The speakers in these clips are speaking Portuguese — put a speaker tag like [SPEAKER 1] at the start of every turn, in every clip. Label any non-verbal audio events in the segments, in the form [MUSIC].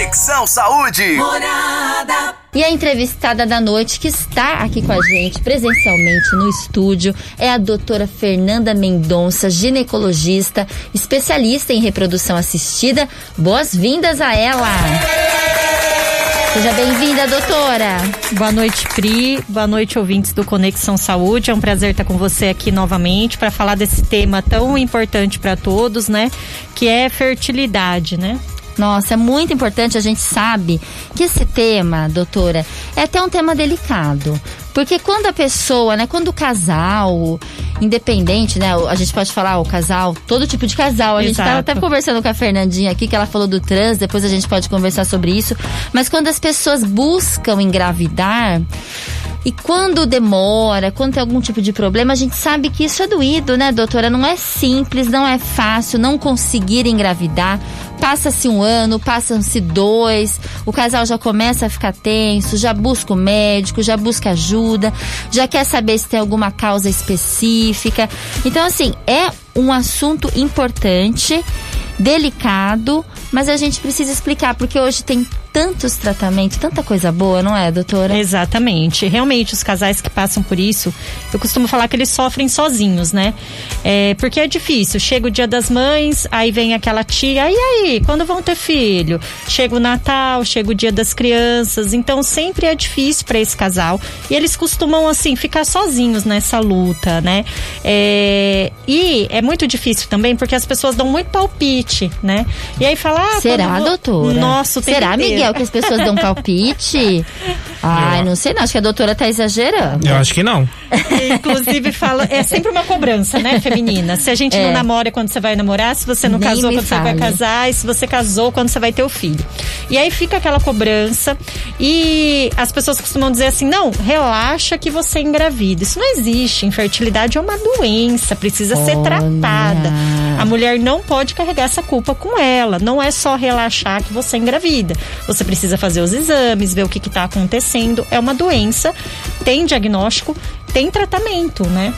[SPEAKER 1] Conexão Saúde.
[SPEAKER 2] Morada. E a entrevistada da noite que está aqui com a gente presencialmente no estúdio é a doutora Fernanda Mendonça, ginecologista, especialista em reprodução assistida. Boas-vindas a ela! Seja bem-vinda, doutora.
[SPEAKER 3] Boa noite, Pri. Boa noite, ouvintes do Conexão Saúde. É um prazer estar com você aqui novamente para falar desse tema tão importante para todos, né? Que é fertilidade, né?
[SPEAKER 2] Nossa, é muito importante, a gente sabe que esse tema, doutora, é até um tema delicado. Porque quando a pessoa, né, quando o casal, independente, né, a gente pode falar o casal, todo tipo de casal. A Exato. gente estava até conversando com a Fernandinha aqui, que ela falou do trans, depois a gente pode conversar sobre isso. Mas quando as pessoas buscam engravidar, e quando demora, quando tem algum tipo de problema, a gente sabe que isso é doído, né, doutora? Não é simples, não é fácil não conseguir engravidar. Passa-se um ano, passam-se dois, o casal já começa a ficar tenso, já busca o médico, já busca ajuda, já quer saber se tem alguma causa específica. Então, assim, é um assunto importante, delicado, mas a gente precisa explicar, porque hoje tem tantos tratamentos, tanta coisa boa, não é, doutora?
[SPEAKER 3] Exatamente. Realmente, os casais que passam por isso, eu costumo falar que eles sofrem sozinhos, né? É, porque é difícil. Chega o dia das mães, aí vem aquela tia, e aí, quando vão ter filho? Chega o Natal, chega o dia das crianças, então sempre é difícil para esse casal. E eles costumam, assim, ficar sozinhos nessa luta, né? É, e é muito difícil também, porque as pessoas dão muito palpite, né? E aí fala, ah,
[SPEAKER 2] Será,
[SPEAKER 3] vou...
[SPEAKER 2] doutora?
[SPEAKER 3] Nossa,
[SPEAKER 2] Será, Miguel? Miguel, que as pessoas dão palpite? Ai, não sei não, acho que a doutora tá exagerando.
[SPEAKER 4] Eu acho que não.
[SPEAKER 3] Inclusive, fala, é sempre uma cobrança, né, feminina? Se a gente é. não namora é quando você vai namorar, se você não Nem casou quando fale. você vai casar, e se você casou quando você vai ter o filho. E aí fica aquela cobrança e as pessoas costumam dizer assim: não, relaxa que você engravida. Isso não existe. Infertilidade é uma doença, precisa Olha. ser tratada. A mulher não pode carregar essa culpa com ela. Não é só relaxar que você engravida. Você precisa fazer os exames, ver o que está acontecendo. É uma doença, tem diagnóstico, tem tratamento, né?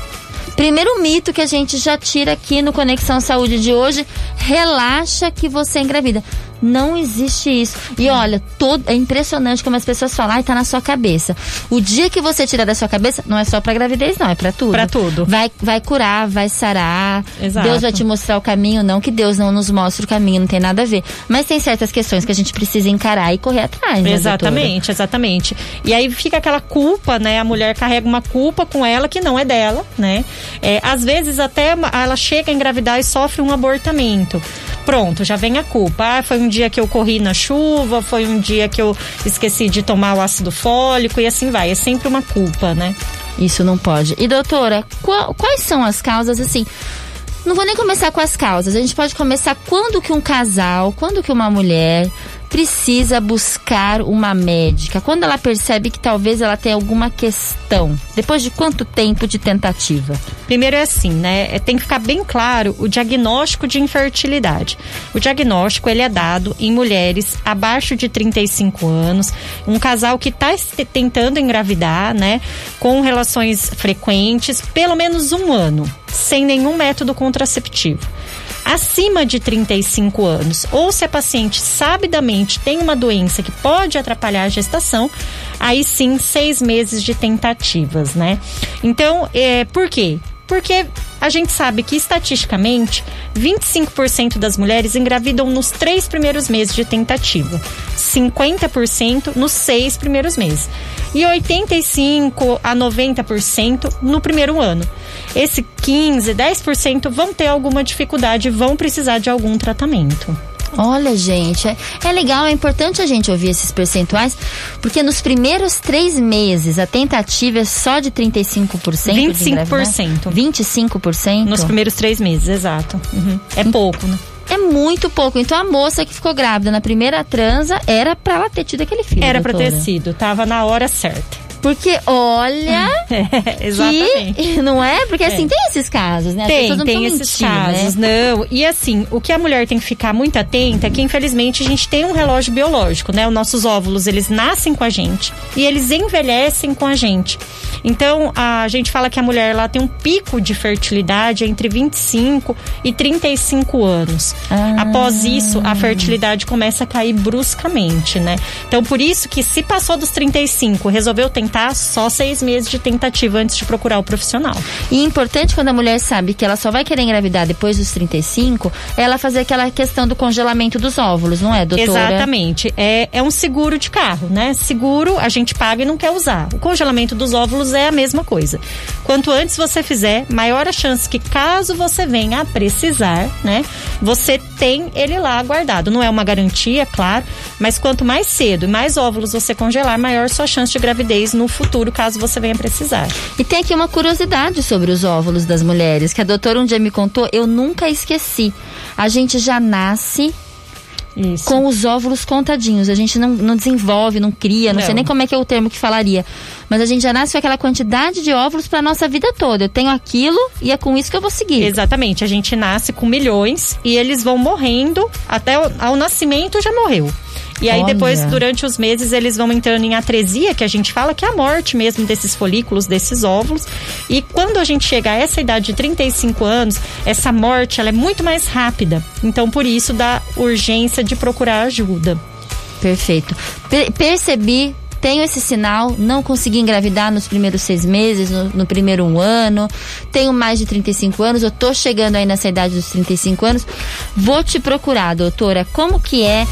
[SPEAKER 2] Primeiro mito que a gente já tira aqui no Conexão Saúde de hoje: relaxa que você engravida. Não existe isso. E olha, todo, é impressionante como as pessoas falam, ai, tá na sua cabeça. O dia que você tira da sua cabeça, não é só pra gravidez, não, é pra tudo.
[SPEAKER 3] Pra tudo.
[SPEAKER 2] Vai, vai curar, vai sarar. Exato. Deus vai te mostrar o caminho, não que Deus não nos mostre o caminho, não tem nada a ver. Mas tem certas questões que a gente precisa encarar e correr atrás, né,
[SPEAKER 3] Exatamente, doutora? exatamente. E aí fica aquela culpa, né? A mulher carrega uma culpa com ela que não é dela, né? É, às vezes até ela chega a engravidar e sofre um abortamento. Pronto, já vem a culpa. Ah, foi um dia que eu corri na chuva, foi um dia que eu esqueci de tomar o ácido fólico e assim vai. É sempre uma culpa, né?
[SPEAKER 2] Isso não pode. E doutora, qual, quais são as causas assim? Não vou nem começar com as causas. A gente pode começar quando que um casal, quando que uma mulher precisa buscar uma médica? Quando ela percebe que talvez ela tenha alguma questão? Depois de quanto tempo de tentativa?
[SPEAKER 3] Primeiro é assim, né? É, tem que ficar bem claro o diagnóstico de infertilidade. O diagnóstico ele é dado em mulheres abaixo de 35 anos, um casal que está tentando engravidar, né? Com relações frequentes, pelo menos um ano, sem nenhum método contraceptivo acima de 35 anos, ou se a paciente sabidamente tem uma doença que pode atrapalhar a gestação, aí sim seis meses de tentativas, né? Então, é, por quê? Porque a gente sabe que estatisticamente 25% das mulheres engravidam nos três primeiros meses de tentativa, 50% nos seis primeiros meses e 85 a 90% no primeiro ano. Esse 15, 10% vão ter alguma dificuldade, vão precisar de algum tratamento.
[SPEAKER 2] Olha, gente, é, é, legal, é importante a gente ouvir esses percentuais, porque nos primeiros três meses a tentativa é só de 35%.
[SPEAKER 3] 25%.
[SPEAKER 2] 25%?
[SPEAKER 3] Nos primeiros três meses, exato. Uhum. É pouco, né?
[SPEAKER 2] É muito pouco. Então a moça que ficou grávida na primeira transa era para ela ter tido aquele filho.
[SPEAKER 3] Era para ter sido, tava na hora certa.
[SPEAKER 2] Porque olha. [LAUGHS]
[SPEAKER 3] É, exatamente.
[SPEAKER 2] Que, [LAUGHS] não é? Porque assim, é. tem esses casos, né? As
[SPEAKER 3] tem, não tem esses mentir, né? casos. Né? Não. E assim, o que a mulher tem que ficar muito atenta é que, infelizmente, a gente tem um relógio biológico, né? Os nossos óvulos, eles nascem com a gente e eles envelhecem com a gente. Então, a gente fala que a mulher ela tem um pico de fertilidade entre 25 e 35 anos. Ah. Após isso, a fertilidade começa a cair bruscamente, né? Então, por isso que se passou dos 35, resolveu tentar só seis meses de tentativa antes de procurar o profissional.
[SPEAKER 2] E importante quando a mulher sabe que ela só vai querer engravidar depois dos 35, ela fazer aquela questão do congelamento dos óvulos, não é, doutora?
[SPEAKER 3] Exatamente. É, é um seguro de carro, né? Seguro a gente paga e não quer usar. O congelamento dos óvulos é a mesma coisa. Quanto antes você fizer, maior a chance que caso você venha a precisar, né? Você tem ele lá guardado. Não é uma garantia, claro, mas quanto mais cedo e mais óvulos você congelar, maior sua chance de gravidez no futuro, caso você venha precisar.
[SPEAKER 2] E tem aqui uma curiosidade sobre os óvulos das mulheres, que a doutora um dia me contou, eu nunca esqueci. A gente já nasce isso. com os óvulos contadinhos. A gente não, não desenvolve, não cria, não, não, sei nem como é que é o termo que falaria. Mas a gente já nasce com aquela quantidade de óvulos para nossa vida toda. Eu tenho aquilo e é com isso que eu vou seguir.
[SPEAKER 3] Exatamente. A gente nasce com milhões e eles vão morrendo até o, ao nascimento já morreu. E aí Olha. depois, durante os meses, eles vão entrando em atresia, que a gente fala que é a morte mesmo desses folículos, desses óvulos. E quando a gente chega a essa idade de 35 anos, essa morte ela é muito mais rápida. Então, por isso, dá urgência de procurar ajuda.
[SPEAKER 2] Perfeito. Per percebi tenho esse sinal, não consegui engravidar nos primeiros seis meses, no, no, primeiro um ano, tenho mais de 35 anos, eu tô chegando aí nessa idade dos 35 anos, vou te procurar, doutora, como que é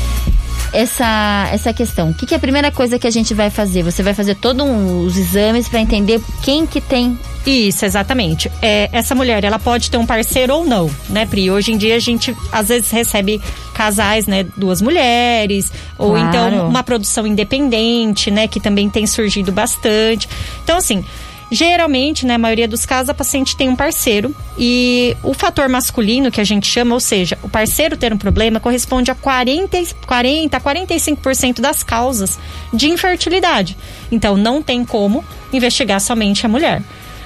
[SPEAKER 2] essa, essa questão. O que, que, é a primeira coisa que a gente vai fazer? Você vai fazer todos um, os exames para entender quem que tem
[SPEAKER 3] isso, exatamente. É, essa mulher, ela pode ter um parceiro ou não, né, Pri? Hoje em dia a gente às vezes recebe casais, né, duas mulheres, ou claro. então uma produção independente, né, que também tem surgido bastante. Então, assim, Geralmente, né, maioria dos casos, a paciente tem um parceiro e o fator masculino que a gente chama, ou seja, o parceiro ter um problema, corresponde a 40, 40 a 45% das causas de infertilidade. Então, não tem como investigar somente a mulher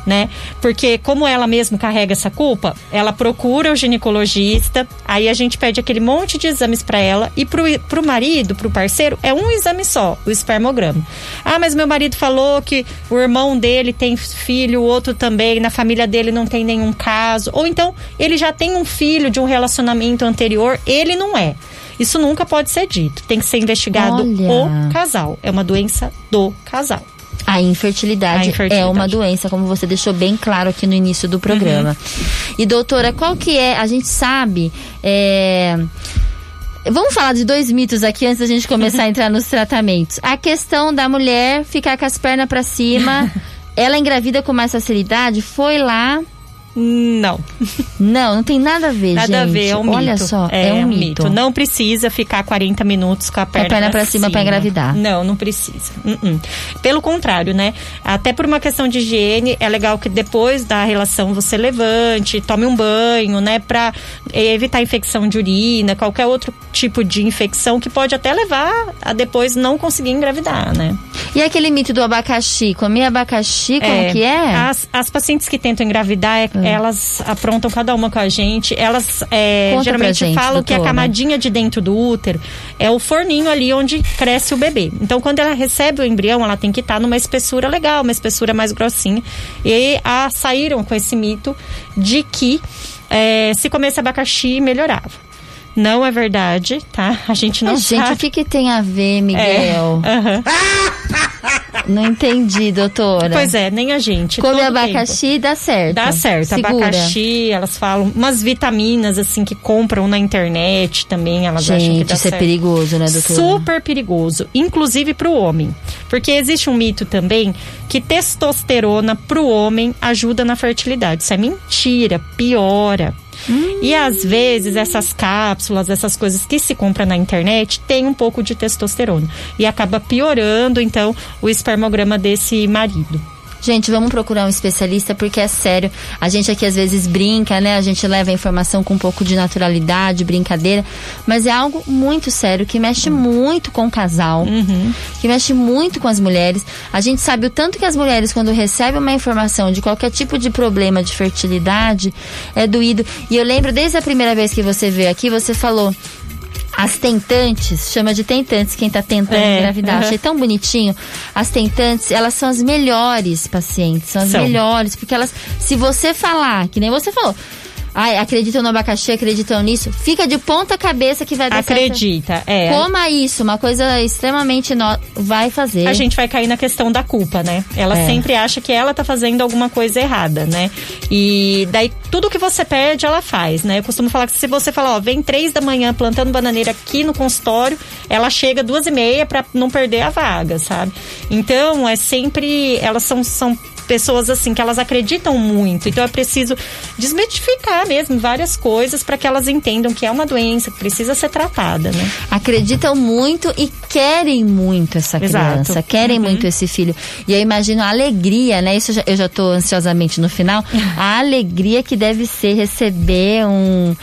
[SPEAKER 3] né? Porque como ela mesma carrega essa culpa, ela procura o ginecologista, aí a gente pede aquele monte de exames para ela e pro, pro marido, pro parceiro, é um exame só, o espermograma. Ah, mas meu marido falou que o irmão dele tem filho, o outro também, na família dele não tem nenhum caso. Ou então ele já tem um filho de um relacionamento anterior, ele não é. Isso nunca pode ser dito. Tem que ser investigado Olha. o casal. É uma doença do casal.
[SPEAKER 2] A infertilidade, a infertilidade, é uma doença, como você deixou bem claro aqui no início do programa. Uhum. E doutora, qual que é? A gente sabe. É... Vamos falar de dois mitos aqui antes da gente começar a entrar nos tratamentos. A questão da mulher ficar com as pernas para cima, [LAUGHS] ela engravida com mais facilidade, foi lá,
[SPEAKER 3] não. [LAUGHS]
[SPEAKER 2] Não, não tem nada a ver,
[SPEAKER 3] nada
[SPEAKER 2] gente.
[SPEAKER 3] a ver, é um
[SPEAKER 2] Olha
[SPEAKER 3] mito.
[SPEAKER 2] só, é, é um, mito. mito.
[SPEAKER 3] Não precisa ficar 40 minutos com a perna,
[SPEAKER 2] a perna pra, cima, cima para engravidar.
[SPEAKER 3] Não, não precisa. Uh -uh. Pelo contrário, né? Até por uma questão de higiene, é legal que depois da relação você levante, tome um banho, né? Pra evitar infecção de urina, qualquer outro tipo de infecção que pode até levar a depois não conseguir engravidar, né?
[SPEAKER 2] E aquele mito do abacaxi? Comer abacaxi, como é, que é?
[SPEAKER 3] As, as pacientes que tentam engravidar, é. Elas aprontam cada uma com a gente. Elas é, geralmente gente, falam doutora. que a camadinha de dentro do útero é o forninho ali onde cresce o bebê. Então, quando ela recebe o embrião, ela tem que estar numa espessura legal, uma espessura mais grossinha. E a, saíram com esse mito de que é, se comesse abacaxi, melhorava. Não é verdade, tá? A gente não Mas,
[SPEAKER 2] sabe. Gente, o que, que tem a ver, Miguel? É. [LAUGHS] Não entendi, doutora.
[SPEAKER 3] Pois é, nem a gente.
[SPEAKER 2] Come abacaxi tempo. dá certo.
[SPEAKER 3] Dá certo. Segura. Abacaxi, elas falam umas vitaminas assim que compram na internet também, elas
[SPEAKER 2] gente,
[SPEAKER 3] acham que dá
[SPEAKER 2] isso é
[SPEAKER 3] certo.
[SPEAKER 2] é perigoso, né, doutora?
[SPEAKER 3] Super perigoso, inclusive para o homem. Porque existe um mito também que testosterona para o homem ajuda na fertilidade. Isso é mentira, piora. Hum. E às vezes essas cápsulas, essas coisas que se compra na internet, tem um pouco de testosterona. E acaba piorando, então, o espermograma desse marido.
[SPEAKER 2] Gente, vamos procurar um especialista porque é sério. A gente aqui às vezes brinca, né? A gente leva a informação com um pouco de naturalidade, brincadeira, mas é algo muito sério que mexe uhum. muito com o casal, uhum. que mexe muito com as mulheres. A gente sabe o tanto que as mulheres quando recebem uma informação de qualquer tipo de problema de fertilidade é doído. E eu lembro desde a primeira vez que você veio aqui, você falou as tentantes, chama de tentantes quem está tentando é, engravidar. Uhum. Achei tão bonitinho. As tentantes, elas são as melhores pacientes, são as são. melhores, porque elas, se você falar, que nem você falou, Ai, acreditam no abacaxi, acreditam nisso. Fica de ponta cabeça que vai dar
[SPEAKER 3] Acredita,
[SPEAKER 2] certo.
[SPEAKER 3] é.
[SPEAKER 2] Coma isso, uma coisa extremamente no... vai fazer.
[SPEAKER 3] A gente vai cair na questão da culpa, né? Ela é. sempre acha que ela tá fazendo alguma coisa errada, né? E daí tudo que você perde, ela faz, né? Eu costumo falar que se você falar, ó, vem três da manhã plantando bananeira aqui no consultório, ela chega duas e meia para não perder a vaga, sabe? Então, é sempre, elas são, são pessoas assim que elas acreditam muito. Então é preciso desmitificar mesmo várias coisas para que elas entendam que é uma doença que precisa ser tratada, né?
[SPEAKER 2] Acreditam muito e querem muito essa criança, Exato. querem uhum. muito esse filho. E eu imagino a alegria, né? Isso eu já estou ansiosamente no final. [LAUGHS] A alegria que deve ser receber um,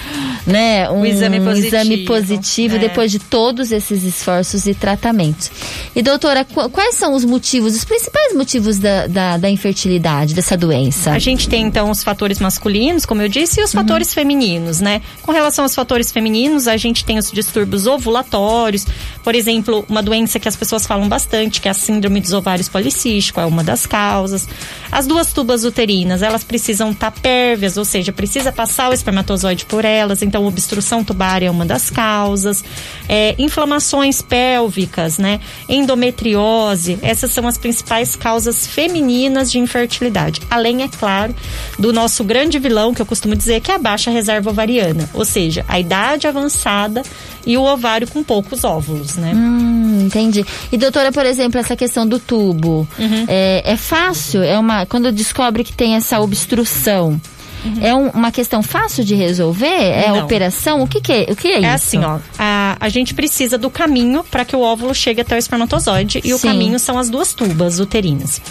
[SPEAKER 2] né, um, um exame positivo, exame positivo é. depois de todos esses esforços e tratamentos. E doutora, quais são os motivos, os principais motivos da, da, da infertilidade? Infertilidade, dessa doença?
[SPEAKER 3] A gente tem então os fatores masculinos, como eu disse, e os uhum. fatores femininos, né? Com relação aos fatores femininos, a gente tem os distúrbios ovulatórios, por exemplo, uma doença que as pessoas falam bastante, que é a síndrome dos ovários policísticos, é uma das causas. As duas tubas uterinas, elas precisam estar pérvias, ou seja, precisa passar o espermatozoide por elas, então obstrução tubária é uma das causas. É, inflamações pélvicas, né? Endometriose, essas são as principais causas femininas de infertilidade. Além, é claro, do nosso grande vilão, que eu costumo dizer, que é a baixa reserva ovariana, ou seja, a idade avançada e o ovário com poucos óvulos, né?
[SPEAKER 2] Hum, entendi. E doutora, por exemplo, essa questão do tubo, uhum. é, é fácil? É uma quando descobre que tem essa obstrução? Uhum. É um, uma questão fácil de resolver? É Não. operação? O que, que, é, o que é, é isso?
[SPEAKER 3] É assim, ó. A, a gente precisa do caminho para que o óvulo chegue até o espermatozoide. E Sim. o caminho são as duas tubas uterinas.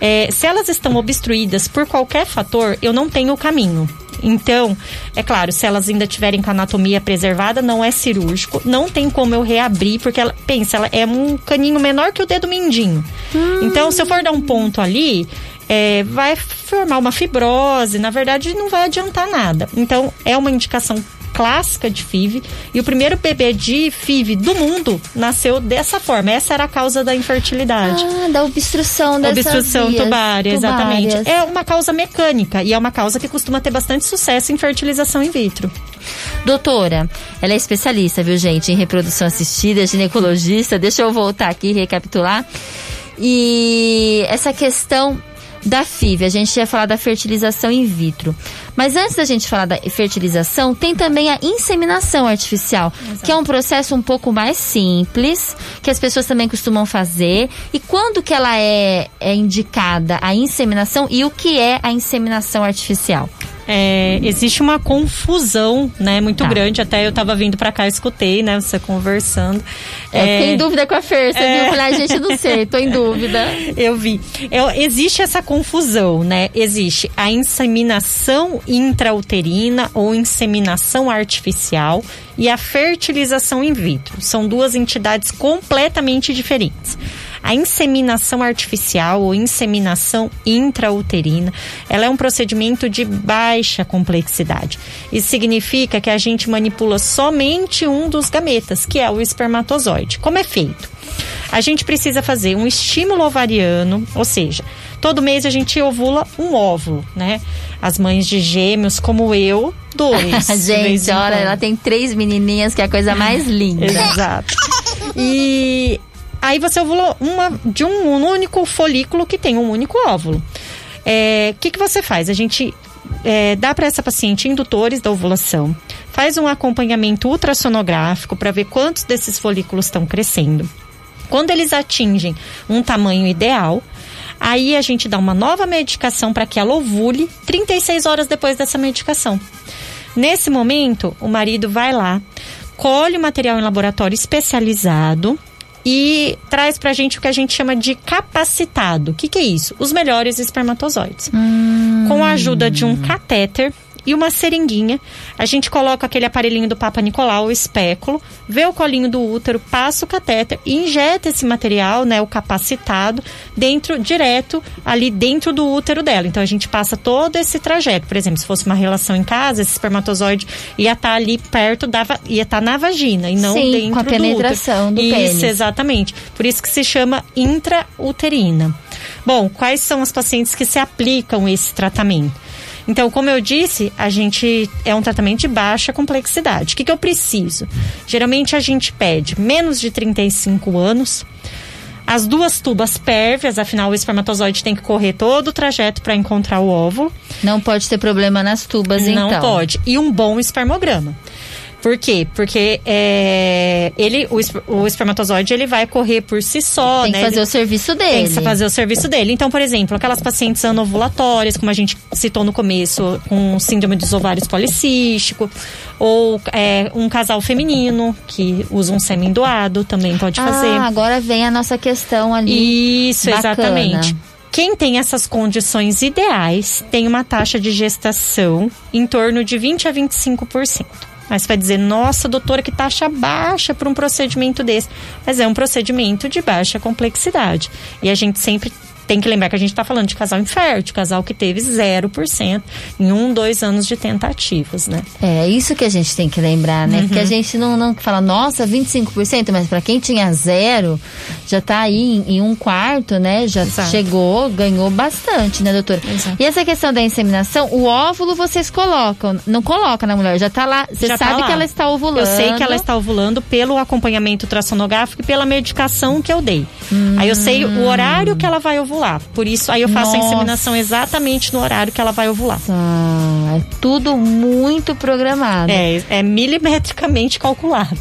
[SPEAKER 3] É, se elas estão obstruídas por qualquer fator, eu não tenho o caminho. Então, é claro, se elas ainda tiverem com a anatomia preservada, não é cirúrgico, não tem como eu reabrir, porque ela, pensa, ela é um caninho menor que o dedo mindinho. Hum. Então, se eu for dar um ponto ali, é, vai formar uma fibrose, na verdade não vai adiantar nada. Então, é uma indicação clássica de FIV e o primeiro bebê de FIV do mundo nasceu dessa forma. Essa era a causa da infertilidade.
[SPEAKER 2] Ah, da obstrução dessas
[SPEAKER 3] Obstrução
[SPEAKER 2] vias
[SPEAKER 3] tubária, exatamente. É uma causa mecânica e é uma causa que costuma ter bastante sucesso em fertilização in vitro.
[SPEAKER 2] Doutora, ela é especialista, viu, gente, em reprodução assistida, ginecologista. Deixa eu voltar aqui e recapitular. E essa questão da FIV. A gente ia falar da fertilização in vitro. Mas antes da gente falar da fertilização, tem também a inseminação artificial, Exato. que é um processo um pouco mais simples, que as pessoas também costumam fazer. E quando que ela é, é indicada a inseminação e o que é a inseminação artificial?
[SPEAKER 3] É, existe uma confusão, né, muito tá. grande. Até eu tava vindo para cá, escutei, né, você conversando.
[SPEAKER 2] É, é... Fiquei em dúvida com a Fer, você é... viu? Falei, gente, não sei, tô em [LAUGHS] dúvida.
[SPEAKER 3] Eu vi. É, existe essa confusão, né? Existe a inseminação intrauterina ou inseminação artificial e a fertilização in vitro. São duas entidades completamente diferentes. A inseminação artificial ou inseminação intrauterina, ela é um procedimento de baixa complexidade. Isso significa que a gente manipula somente um dos gametas, que é o espermatozoide. Como é feito? A gente precisa fazer um estímulo ovariano, ou seja, todo mês a gente ovula um óvulo, né? As mães de gêmeos, como eu, dois. [LAUGHS]
[SPEAKER 2] gente, olha, ela tem três menininhas, que é a coisa mais linda.
[SPEAKER 3] Exato. E Aí você ovulou uma, de um, único folículo que tem um único óvulo. O é, que, que você faz? A gente é, dá para essa paciente indutores da ovulação, faz um acompanhamento ultrassonográfico para ver quantos desses folículos estão crescendo. Quando eles atingem um tamanho ideal, aí a gente dá uma nova medicação para que ela ovule 36 horas depois dessa medicação. Nesse momento, o marido vai lá, colhe o material em laboratório especializado e traz pra gente o que a gente chama de capacitado. O que, que é isso? Os melhores espermatozoides.
[SPEAKER 2] Hum.
[SPEAKER 3] Com a ajuda de um catéter e uma seringuinha. A gente coloca aquele aparelhinho do Papa Nicolau, o espéculo, vê o colinho do útero, passa o catéter e injeta esse material, né, o capacitado, dentro, direto ali dentro do útero dela. Então a gente passa todo esse trajeto. Por exemplo, se fosse uma relação em casa, esse espermatozoide ia estar tá ali perto da ia estar tá na vagina e não
[SPEAKER 2] Sim,
[SPEAKER 3] dentro
[SPEAKER 2] com a penetração
[SPEAKER 3] do,
[SPEAKER 2] do
[SPEAKER 3] Isso,
[SPEAKER 2] pênis.
[SPEAKER 3] exatamente. Por isso que se chama intrauterina. Bom, quais são as pacientes que se aplicam esse tratamento? Então, como eu disse, a gente é um tratamento de baixa complexidade. O que, que eu preciso? Geralmente a gente pede menos de 35 anos. As duas tubas pérvias, afinal o espermatozoide tem que correr todo o trajeto para encontrar o óvulo.
[SPEAKER 2] Não pode ter problema nas tubas,
[SPEAKER 3] Não
[SPEAKER 2] então.
[SPEAKER 3] Não pode. E um bom espermograma. Por quê? Porque é, ele, o, o, espermatozoide ele vai correr por si só,
[SPEAKER 2] tem
[SPEAKER 3] né?
[SPEAKER 2] que fazer
[SPEAKER 3] ele,
[SPEAKER 2] o serviço dele.
[SPEAKER 3] Tem que fazer o serviço dele. Então, por exemplo, aquelas pacientes anovulatórias, como a gente citou no começo, com síndrome dos ovários policístico, ou é, um casal feminino que usa um sêmen doado, também pode fazer.
[SPEAKER 2] Ah, agora vem a nossa questão ali.
[SPEAKER 3] Isso,
[SPEAKER 2] Bacana.
[SPEAKER 3] exatamente. Quem tem essas condições ideais tem uma taxa de gestação em torno de 20 a 25%. Mas vai dizer, nossa, doutora, que taxa baixa para um procedimento desse. Mas é um procedimento de baixa complexidade. E a gente sempre tem que lembrar que a gente está falando de casal infértil, casal que teve 0% em um, dois anos de tentativas, né?
[SPEAKER 2] É isso que a gente tem que lembrar, né?
[SPEAKER 3] Uhum.
[SPEAKER 2] Porque a gente não, não fala, nossa, 25%, mas para quem tinha zero, já está aí em, em, um quarto, né? Já
[SPEAKER 3] Exato.
[SPEAKER 2] chegou, ganhou bastante, né, doutora?
[SPEAKER 3] Exato.
[SPEAKER 2] E essa questão da inseminação, o óvulo vocês colocam, não coloca na mulher, já está lá, você
[SPEAKER 3] Já tá
[SPEAKER 2] sabe
[SPEAKER 3] lá.
[SPEAKER 2] que ela está ovulando.
[SPEAKER 3] Eu sei que ela está ovulando pelo acompanhamento ultrassonográfico e pela medicação que eu dei.
[SPEAKER 2] Hum.
[SPEAKER 3] Aí eu sei o horário que ela vai ovular. Por isso, aí eu faço
[SPEAKER 2] Nossa.
[SPEAKER 3] a inseminação exatamente no horário que ela vai ovular.
[SPEAKER 2] Ah, é tudo muito programado.
[SPEAKER 3] É, é milimetricamente calculado.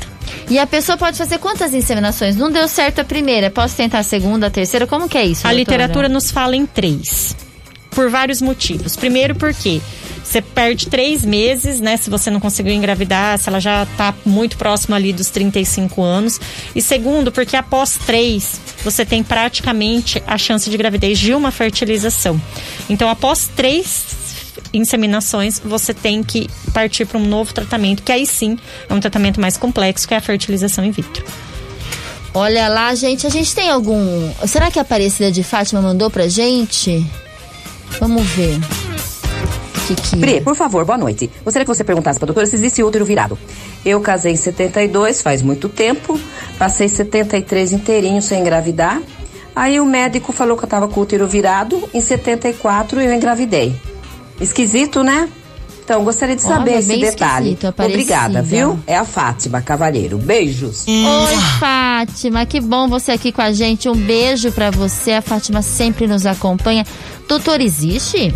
[SPEAKER 2] E a pessoa pode fazer quantas inseminações? Não deu certo a primeira, posso tentar a segunda, a terceira? Como que é isso?
[SPEAKER 3] A
[SPEAKER 2] doutora?
[SPEAKER 3] literatura nos fala em três. Por vários motivos. Primeiro, porque você perde três meses, né? Se você não conseguiu engravidar, se ela já está muito próxima ali dos 35 anos. E segundo, porque após três, você tem praticamente a chance de gravidez de uma fertilização. Então, após três inseminações, você tem que partir para um novo tratamento, que aí sim é um tratamento mais complexo, que é a fertilização in vitro.
[SPEAKER 2] Olha lá, gente, a gente tem algum. Será que a Aparecida de Fátima mandou pra gente? Vamos ver. Que que...
[SPEAKER 1] Pri, por favor, boa noite. Gostaria que você perguntasse pra doutora se existe útero virado. Eu casei em 72, faz muito tempo. Passei 73 inteirinho sem engravidar. Aí o médico falou que eu tava com o útero virado. Em 74 eu engravidei. Esquisito, né? Então, gostaria de saber
[SPEAKER 2] Olha,
[SPEAKER 1] esse detalhe. Obrigada, viu? É a Fátima Cavalheiro. Beijos.
[SPEAKER 2] Oi, Fátima, que bom você aqui com a gente. Um beijo pra você. A Fátima sempre nos acompanha. Doutor, existe?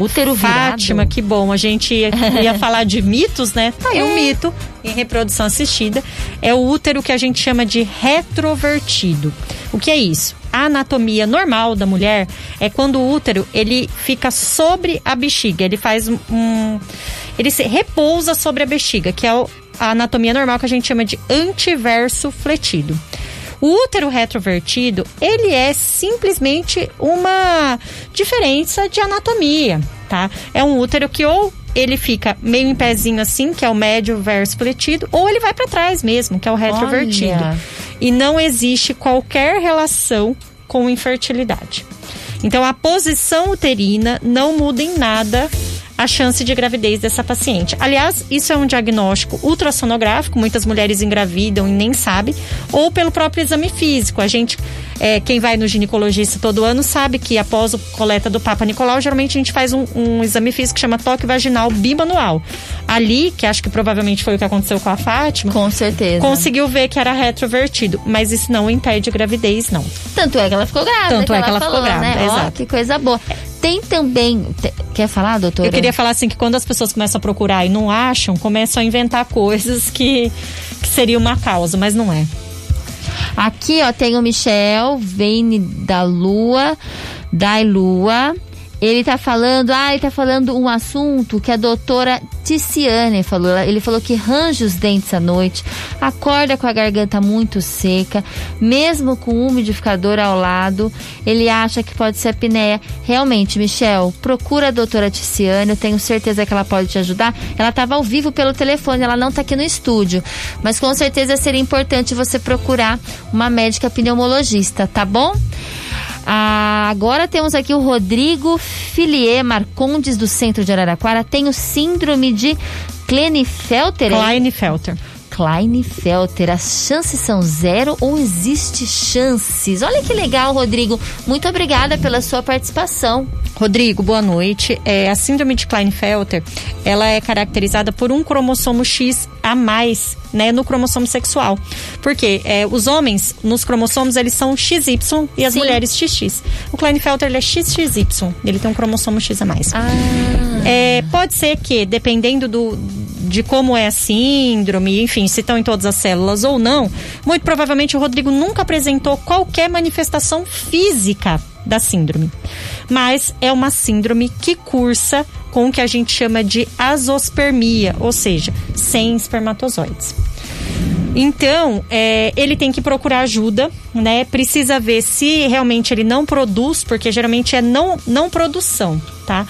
[SPEAKER 2] Útero virado?
[SPEAKER 3] Fátima, que bom. A gente ia, ia [LAUGHS] falar de mitos, né? Tá aí
[SPEAKER 2] É.
[SPEAKER 3] um mito em reprodução assistida. É o útero que a gente chama de retrovertido. O que é isso? A anatomia normal da mulher é quando o útero ele fica sobre a bexiga. Ele faz um. ele se repousa sobre a bexiga, que é o- a anatomia normal que a gente chama de antiverso fletido. O útero retrovertido, ele é simplesmente uma diferença de anatomia, tá? É um útero que ou ele fica meio em pezinho assim, que é o médio verso fletido, ou ele vai para trás mesmo, que é o retrovertido.
[SPEAKER 2] Olha.
[SPEAKER 3] E não existe qualquer relação com infertilidade. Então a posição uterina não muda em nada a chance de gravidez dessa paciente. Aliás, isso é um diagnóstico ultrassonográfico, muitas mulheres engravidam e nem sabem, ou pelo próprio exame físico. A gente, é, quem vai no ginecologista todo ano sabe que após a coleta do Papa Nicolau, geralmente a gente faz um, um exame físico que chama toque vaginal bimanual. Ali, que acho que provavelmente foi o que aconteceu com a Fátima,
[SPEAKER 2] Com certeza.
[SPEAKER 3] conseguiu ver que era retrovertido, mas isso não impede gravidez, não.
[SPEAKER 2] Tanto é que ela ficou grávida.
[SPEAKER 3] Tanto é que ela
[SPEAKER 2] falou,
[SPEAKER 3] ficou grávida,
[SPEAKER 2] né?
[SPEAKER 3] Exato.
[SPEAKER 2] que coisa boa. Tem também. quer falar, doutora?
[SPEAKER 3] Eu queria falar assim que quando as pessoas começam a procurar e não acham, começam a inventar coisas que, que seria uma causa, mas não é.
[SPEAKER 2] Aqui, ó, tem o Michel, Vene da Lua, Dai Lua. Ele tá falando, ah, ele tá falando um assunto que a doutora Ticiane falou. Ele falou que range os dentes à noite, acorda com a garganta muito seca, mesmo com o umidificador ao lado, ele acha que pode ser apneia. Realmente, Michel, procura a doutora Ticiane, eu tenho certeza que ela pode te ajudar. Ela estava ao vivo pelo telefone, ela não tá aqui no estúdio, mas com certeza seria importante você procurar uma médica pneumologista, tá bom? Ah, agora temos aqui o Rodrigo Filier Marcondes, do centro de Araraquara. Tem o síndrome de Klinefelter.
[SPEAKER 3] Klinefelter.
[SPEAKER 2] Klinefelter. As chances são zero ou existe chances? Olha que legal, Rodrigo. Muito obrigada pela sua participação.
[SPEAKER 3] Rodrigo, boa noite. É, a síndrome de Klinefelter, ela é caracterizada por um cromossomo X a mais, né, no cromossomo sexual. Porque é, os homens, nos cromossomos, eles são XY e as Sim. mulheres XX. O Klinefelter, ele é XXY. Ele tem um cromossomo X a mais.
[SPEAKER 2] Ah.
[SPEAKER 3] É, pode ser que, dependendo do, de como é a síndrome, enfim, se estão em todas as células ou não, muito provavelmente o Rodrigo nunca apresentou qualquer manifestação física da síndrome. Mas é uma síndrome que cursa com o que a gente chama de azospermia, ou seja, sem espermatozoides. Então, é, ele tem que procurar ajuda, né? Precisa ver se realmente ele não produz, porque geralmente é não, não produção, tá?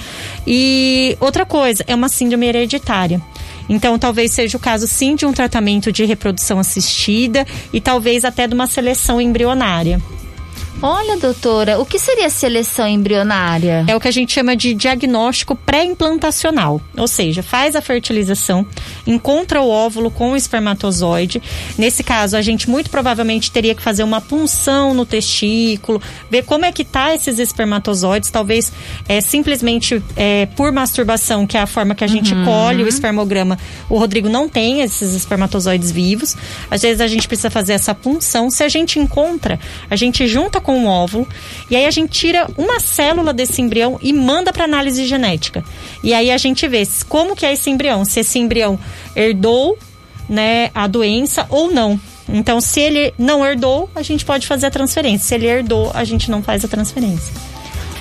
[SPEAKER 3] E outra coisa, é uma síndrome hereditária. Então, talvez seja o caso sim de um tratamento de reprodução assistida e talvez até de uma seleção embrionária.
[SPEAKER 2] Olha, doutora, o que seria seleção embrionária?
[SPEAKER 3] É o que a gente chama de diagnóstico pré-implantacional. Ou seja, faz a fertilização, encontra o óvulo com o espermatozoide. Nesse caso, a gente muito provavelmente teria que fazer uma punção no testículo, ver como é que tá esses espermatozoides. Talvez é, simplesmente é, por masturbação, que é a forma que a gente uhum. colhe o espermograma, o Rodrigo não tem esses espermatozoides vivos. Às vezes a gente precisa fazer essa punção. Se a gente encontra, a gente junta com com um óvulo e aí a gente tira uma célula desse embrião e manda para análise genética. E aí a gente vê como que é esse embrião, se esse embrião herdou, né, a doença ou não. Então, se ele não herdou, a gente pode fazer a transferência. Se ele herdou, a gente não faz a transferência.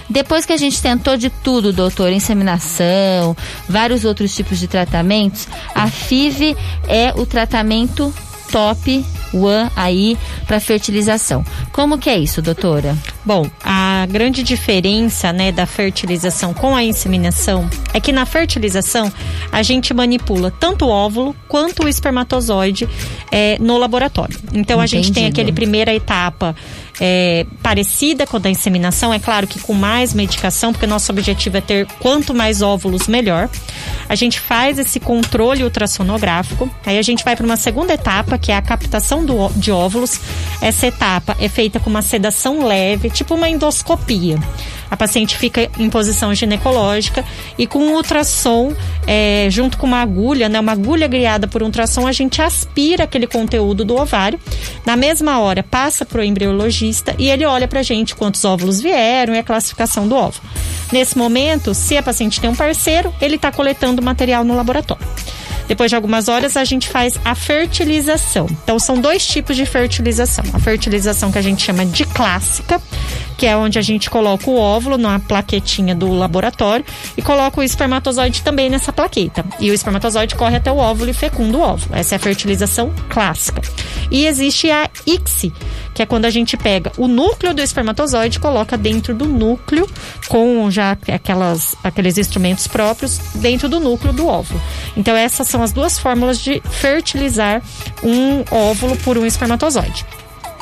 [SPEAKER 2] Depois que a gente tentou de tudo, doutor, inseminação, vários outros tipos de tratamentos, a FIV é o tratamento top one aí para fertilização. Como que é isso, doutora?
[SPEAKER 3] Bom, a grande diferença, né, da fertilização com a inseminação é que na fertilização a gente manipula tanto o óvulo quanto o espermatozoide é, no laboratório. Então Entendido. a gente tem aquele primeira etapa é, parecida com a da inseminação, é claro que com mais medicação, porque nosso objetivo é ter quanto mais óvulos, melhor. A gente faz esse controle ultrassonográfico, aí a gente vai para uma segunda etapa, que é a captação do, de óvulos. Essa etapa é feita com uma sedação leve, tipo uma endoscopia. A paciente fica em posição ginecológica e com um ultrassom, é, junto com uma agulha, né, uma agulha guiada por ultrassom, a gente aspira aquele conteúdo do ovário. Na mesma hora, passa para o embriologista e ele olha para a gente quantos óvulos vieram e a classificação do óvulo. Nesse momento, se a paciente tem um parceiro, ele está coletando material no laboratório. Depois de algumas horas, a gente faz a fertilização. Então, são dois tipos de fertilização. A fertilização que a gente chama de clássica, que é onde a gente coloca o óvulo numa plaquetinha do laboratório e coloca o espermatozoide também nessa plaqueta. E o espermatozoide corre até o óvulo e fecunda o óvulo. Essa é a fertilização clássica. E existe a ICSI, que é quando a gente pega o núcleo do espermatozoide coloca dentro do núcleo, com já aquelas, aqueles instrumentos próprios, dentro do núcleo do óvulo. Então, essas são as duas fórmulas de fertilizar um óvulo por um espermatozoide.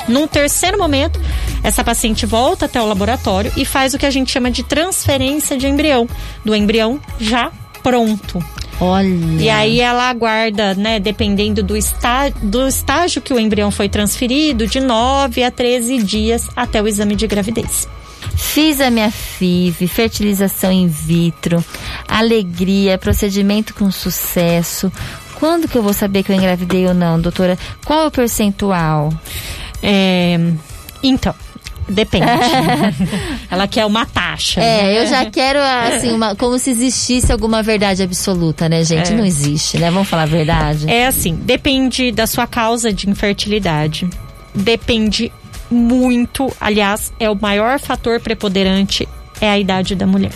[SPEAKER 3] Num terceiro momento, essa paciente volta até o laboratório e faz o que a gente chama de transferência de embrião, do embrião já pronto.
[SPEAKER 2] Olha.
[SPEAKER 3] E aí ela aguarda, né, dependendo do, está, do estágio que o embrião foi transferido, de 9 a 13 dias até o exame de gravidez.
[SPEAKER 2] Fiz a minha FIV, fertilização in vitro, alegria, procedimento com sucesso. Quando que eu vou saber que eu engravidei ou não, doutora? Qual é o percentual?
[SPEAKER 3] É, então, Depende. [LAUGHS] Ela quer uma taxa.
[SPEAKER 2] É, né? eu já quero, assim, uma, como se existisse alguma verdade absoluta, né, gente? É. Não existe, né? Vamos falar a verdade.
[SPEAKER 3] É assim, depende da sua causa de infertilidade. Depende muito, aliás, é o maior fator preponderante é a idade da mulher.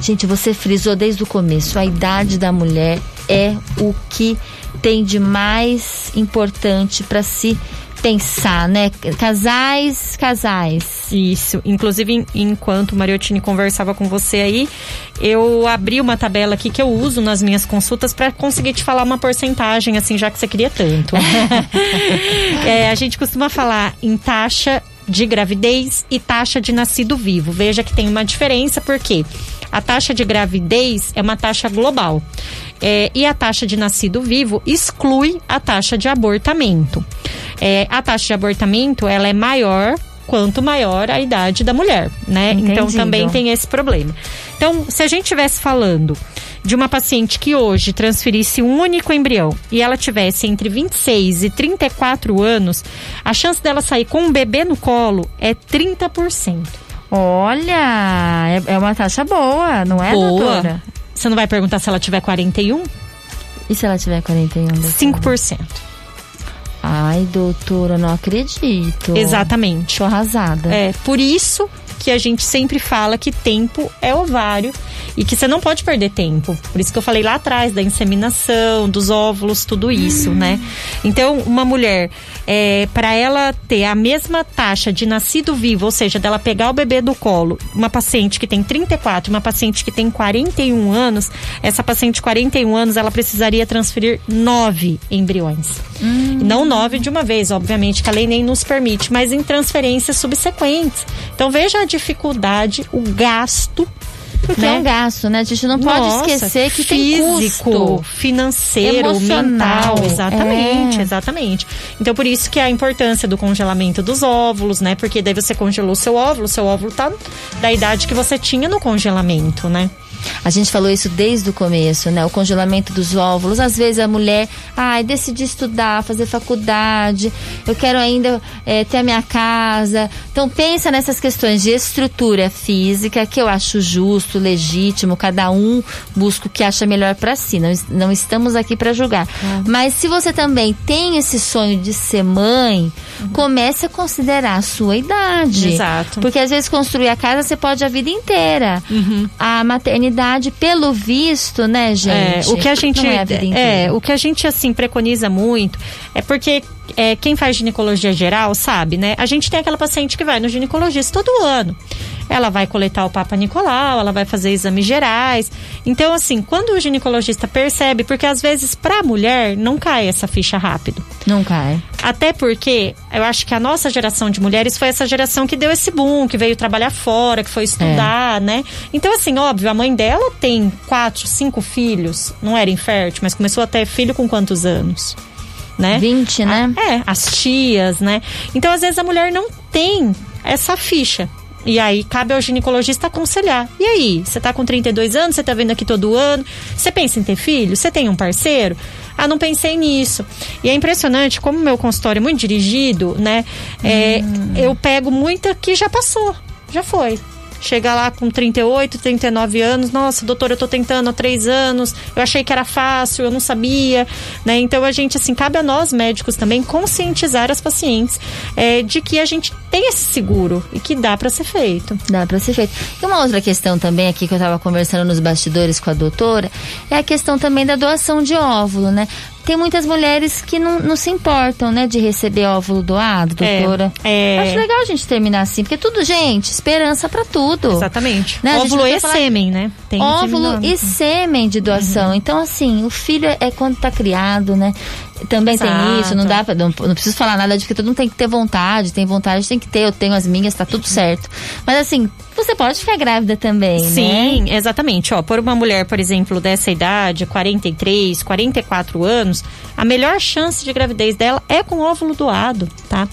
[SPEAKER 2] Gente, você frisou desde o começo, a idade da mulher é o que tem de mais importante para se pensar, né? Casais, casais.
[SPEAKER 3] Isso. Inclusive, enquanto o Mariottini conversava com você aí, eu abri uma tabela aqui que eu uso nas minhas consultas para conseguir te falar uma porcentagem, assim, já que você queria tanto. [LAUGHS] é, a gente costuma falar em taxa de gravidez e taxa de nascido vivo. Veja que tem uma diferença, porque a taxa de gravidez é uma taxa global. É, e a taxa de nascido vivo exclui a taxa de abortamento. É, a taxa de abortamento ela é maior quanto maior a idade da mulher, né? Entendido. Então também tem esse problema. Então, se a gente estivesse falando de uma paciente que hoje transferisse um único embrião e ela tivesse entre 26 e 34 anos, a chance dela sair com um bebê no colo é 30%.
[SPEAKER 2] Olha, é, é uma taxa boa, não é, boa. doutora?
[SPEAKER 3] Você não vai perguntar se ela tiver 41?
[SPEAKER 2] E se ela tiver 41? Doutora?
[SPEAKER 3] 5%.
[SPEAKER 2] Ai, doutora, não acredito.
[SPEAKER 3] Exatamente.
[SPEAKER 2] Tô arrasada.
[SPEAKER 3] É, por isso que a gente sempre fala que tempo é ovário e que você não pode perder tempo. Por isso que eu falei lá atrás da inseminação, dos óvulos, tudo isso, uhum. né? Então, uma mulher, é, para ela ter a mesma taxa de nascido vivo, ou seja, dela pegar o bebê do colo, uma paciente que tem 34, uma paciente que tem 41 anos, essa paciente de 41 anos, ela precisaria transferir nove embriões. Uhum. Não nove de uma vez, obviamente, que a lei nem nos permite, mas em transferências subsequentes. Então, veja a dificuldade, o gasto
[SPEAKER 2] porque né? é um gasto, né? A gente não pode Nossa, esquecer que
[SPEAKER 3] físico,
[SPEAKER 2] tem custo.
[SPEAKER 3] financeiro, mental. Exatamente, é. exatamente. Então, por isso que a importância do congelamento dos óvulos, né? Porque daí você congelou seu óvulo, seu óvulo tá da idade que você tinha no congelamento, né?
[SPEAKER 2] A gente falou isso desde o começo, né? O congelamento dos óvulos. Às vezes a mulher, ai, decidi estudar, fazer faculdade, eu quero ainda é, ter a minha casa. Então pensa nessas questões de estrutura física, que eu acho justo, legítimo, cada um busca o que acha melhor para si. Não, não estamos aqui para julgar. Ah. Mas se você também tem esse sonho de ser mãe, uhum. comece a considerar a sua idade.
[SPEAKER 3] Exato.
[SPEAKER 2] Porque às vezes construir a casa você pode a vida inteira. Uhum. A maternidade maternidade, pelo visto, né, gente?
[SPEAKER 3] É, o que a gente é, é, o que a gente assim preconiza muito é porque é, quem faz ginecologia geral sabe, né? A gente tem aquela paciente que vai no ginecologista todo ano. Ela vai coletar o Papa Nicolau, ela vai fazer exames gerais. Então, assim, quando o ginecologista percebe, porque às vezes para a mulher não cai essa ficha rápido.
[SPEAKER 2] Não cai.
[SPEAKER 3] Até porque eu acho que a nossa geração de mulheres foi essa geração que deu esse boom, que veio trabalhar fora, que foi estudar, é. né? Então, assim, óbvio, a mãe dela tem quatro, cinco filhos, não era infértil, mas começou a ter filho com quantos anos? Né?
[SPEAKER 2] 20, né?
[SPEAKER 3] é, as tias, né? Então, às vezes, a mulher não tem essa ficha. E aí cabe ao ginecologista aconselhar. E aí, você tá com 32 anos, você tá vendo aqui todo ano, você pensa em ter filho? Você tem um parceiro? Ah, não pensei nisso. E é impressionante como meu consultório é muito dirigido, né? É, hum. Eu pego muita que já passou, já foi. Chega lá com 38, 39 anos, nossa, doutora, eu tô tentando há três anos, eu achei que era fácil, eu não sabia, né? Então a gente, assim, cabe a nós médicos também conscientizar as pacientes é, de que a gente tem esse seguro e que dá para ser feito.
[SPEAKER 2] Dá para ser feito. E uma outra questão também aqui que eu tava conversando nos bastidores com a doutora é a questão também da doação de óvulo, né? Tem muitas mulheres que não, não se importam, né, de receber óvulo doado, é, doutora. É, é... Acho legal a gente terminar assim, porque tudo, gente, esperança para tudo.
[SPEAKER 3] Exatamente. Né? Óvulo e falar... sêmen, né?
[SPEAKER 2] Tem óvulo e sêmen de doação. Uhum. Então, assim, o filho é, é quando tá criado, né? Também Exato. tem isso, não dá pra, não, não preciso falar nada de que todo mundo tem que ter vontade, tem vontade, tem que ter, eu tenho as minhas, tá tudo certo. Mas assim, você pode ficar grávida também,
[SPEAKER 3] Sim, né? exatamente. Ó, por uma mulher, por exemplo, dessa idade, 43, 44 anos, a melhor chance de gravidez dela é com óvulo doado, tá?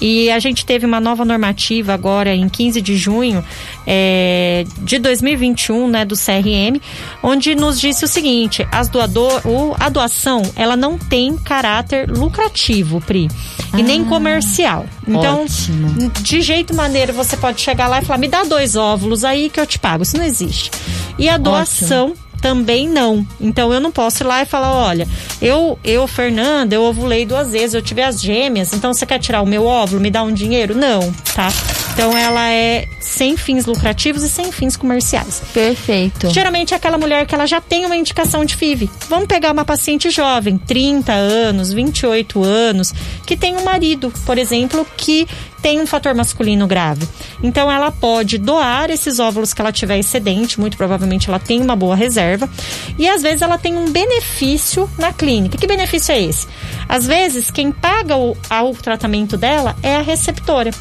[SPEAKER 3] E a gente teve uma nova normativa agora em 15 de junho é, de 2021, né, do CRM, onde nos disse o seguinte: as doador, o, a doação ela não tem caráter lucrativo, Pri, ah, e nem comercial. Então, ótimo. de jeito maneiro, você pode chegar lá e falar: me dá dois óvulos aí que eu te pago. Isso não existe. E a doação. Ótimo também não. Então eu não posso ir lá e falar, olha, eu, eu, Fernanda, eu ovulei duas vezes, eu tive as gêmeas, então você quer tirar o meu óvulo, me dá um dinheiro? Não, tá? Então ela é sem fins lucrativos e sem fins comerciais.
[SPEAKER 2] Perfeito.
[SPEAKER 3] Geralmente é aquela mulher que ela já tem uma indicação de FIV. Vamos pegar uma paciente jovem, 30 anos, 28 anos, que tem um marido, por exemplo, que tem um fator masculino grave. Então ela pode doar esses óvulos que ela tiver excedente, muito provavelmente ela tem uma boa reserva, e às vezes ela tem um benefício na clínica. Que benefício é esse? Às vezes quem paga o, o tratamento dela é a receptora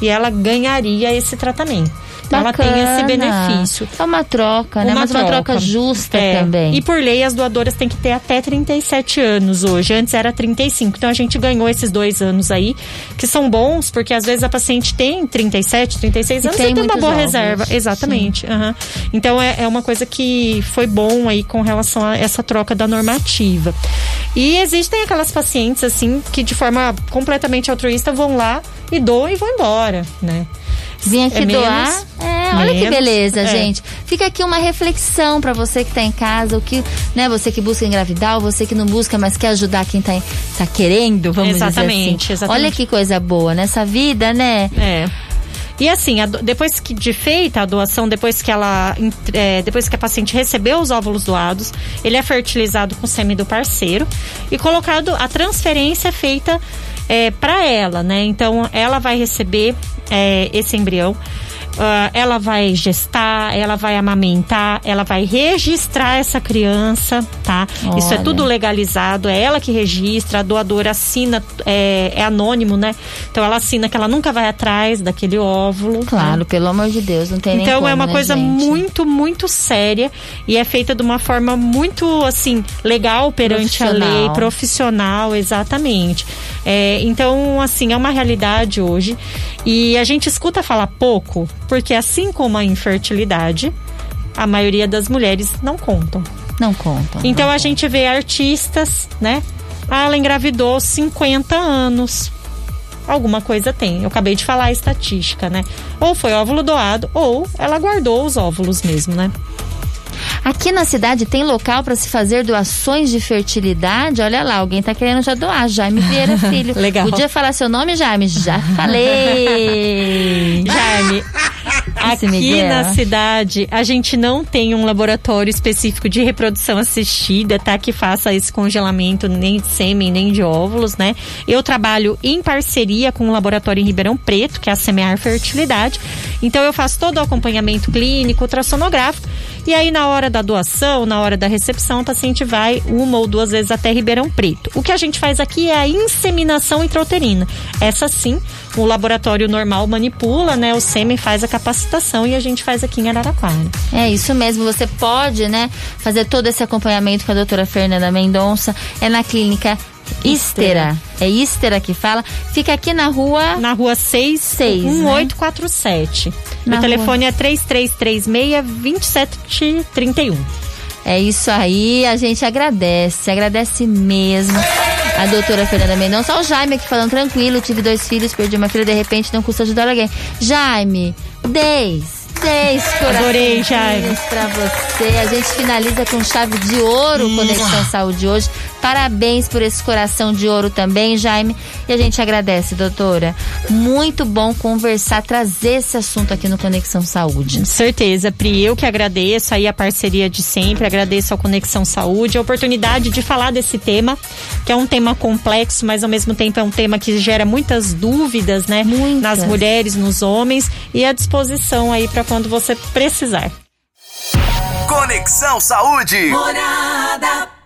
[SPEAKER 3] e ela ganharia esse tratamento. Então ela tem esse benefício.
[SPEAKER 2] É uma troca, né? Uma Mas troca. uma troca justa é. também.
[SPEAKER 3] E por lei, as doadoras têm que ter até 37 anos hoje. Antes era 35. Então a gente ganhou esses dois anos aí, que são bons, porque às vezes a paciente tem 37, 36 anos e tem, e tem uma boa reserva. Exatamente. Uhum. Então é, é uma coisa que foi bom aí com relação a essa troca da normativa. E existem aquelas pacientes, assim, que de forma completamente altruísta vão lá e doam e vão embora, né?
[SPEAKER 2] Vim aqui é doar. Menos, é, olha menos, que beleza, é. gente. Fica aqui uma reflexão para você que tá em casa, o que, né, você que busca engravidar, ou você que não busca, mas quer ajudar quem tá, tá querendo, vamos exatamente, dizer assim. Exatamente. Olha que coisa boa nessa vida, né?
[SPEAKER 3] É. E assim, a, depois que de feita a doação, depois que ela, é, depois que a paciente recebeu os óvulos doados, ele é fertilizado com o sêmen do parceiro e colocado a transferência é feita é, para ela, né? Então ela vai receber é, esse embrião uh, ela vai gestar, ela vai amamentar, ela vai registrar essa criança, tá? Olha. Isso é tudo legalizado, é ela que registra, a doadora assina, é, é, anônimo, né? Então ela assina que ela nunca vai atrás daquele óvulo.
[SPEAKER 2] Tá? Claro, pelo amor de Deus, não tem
[SPEAKER 3] Então
[SPEAKER 2] como,
[SPEAKER 3] é uma
[SPEAKER 2] né,
[SPEAKER 3] coisa
[SPEAKER 2] gente?
[SPEAKER 3] muito, muito séria e é feita de uma forma muito, assim, legal perante a lei, profissional, exatamente. É, então, assim, é uma realidade hoje e a gente escuta falar pouco porque assim como a infertilidade, a maioria das mulheres não contam.
[SPEAKER 2] Não contam.
[SPEAKER 3] Então
[SPEAKER 2] não
[SPEAKER 3] a gente vê artistas, né? Ah, ela engravidou 50 anos. Alguma coisa tem. Eu acabei de falar a estatística, né? Ou foi óvulo doado, ou ela guardou os óvulos mesmo, né?
[SPEAKER 2] Aqui na cidade tem local para se fazer doações de fertilidade? Olha lá, alguém tá querendo já doar. Jaime Vieira [LAUGHS] Filho.
[SPEAKER 3] Legal.
[SPEAKER 2] Podia falar seu nome, Jaime? Já falei. [LAUGHS]
[SPEAKER 3] Jaime, aqui na cidade a gente não tem um laboratório específico de reprodução assistida, tá? Que faça esse congelamento nem de sêmen, nem de óvulos, né? Eu trabalho em parceria com o um laboratório em Ribeirão Preto, que é a Semear Fertilidade. Então eu faço todo o acompanhamento clínico, ultrassonográfico e aí, na hora da doação, na hora da recepção, o paciente vai uma ou duas vezes até Ribeirão Preto. O que a gente faz aqui é a inseminação intrauterina. Essa sim, o laboratório normal manipula, né? O sêmen faz a capacitação e a gente faz aqui em Araraquara.
[SPEAKER 2] É isso mesmo, você pode, né, fazer todo esse acompanhamento com a doutora Fernanda Mendonça. É na clínica Istera. É Istera que fala. Fica aqui na rua.
[SPEAKER 3] Na rua 6, 6 1847. Né? Meu telefone é 3336-2731.
[SPEAKER 2] É isso aí, a gente agradece, agradece mesmo. A doutora Fernanda Mendonça, o Jaime aqui falando tranquilo, tive dois filhos, perdi uma filha, de repente não custa ajudar alguém. Jaime, 10 10
[SPEAKER 3] Adorei, Jaime.
[SPEAKER 2] Pra você. A gente finaliza com chave de ouro Conexão Saúde hoje. Parabéns por esse coração de ouro também, Jaime. E a gente agradece, doutora. Muito bom conversar, trazer esse assunto aqui no Conexão Saúde.
[SPEAKER 3] Certeza, Pri. Eu que agradeço aí a parceria de sempre, agradeço ao Conexão Saúde, a oportunidade de falar desse tema, que é um tema complexo, mas ao mesmo tempo é um tema que gera muitas dúvidas, né? Muitas. Nas mulheres, nos homens, e à disposição aí para quando você precisar.
[SPEAKER 4] Conexão Saúde. Morar.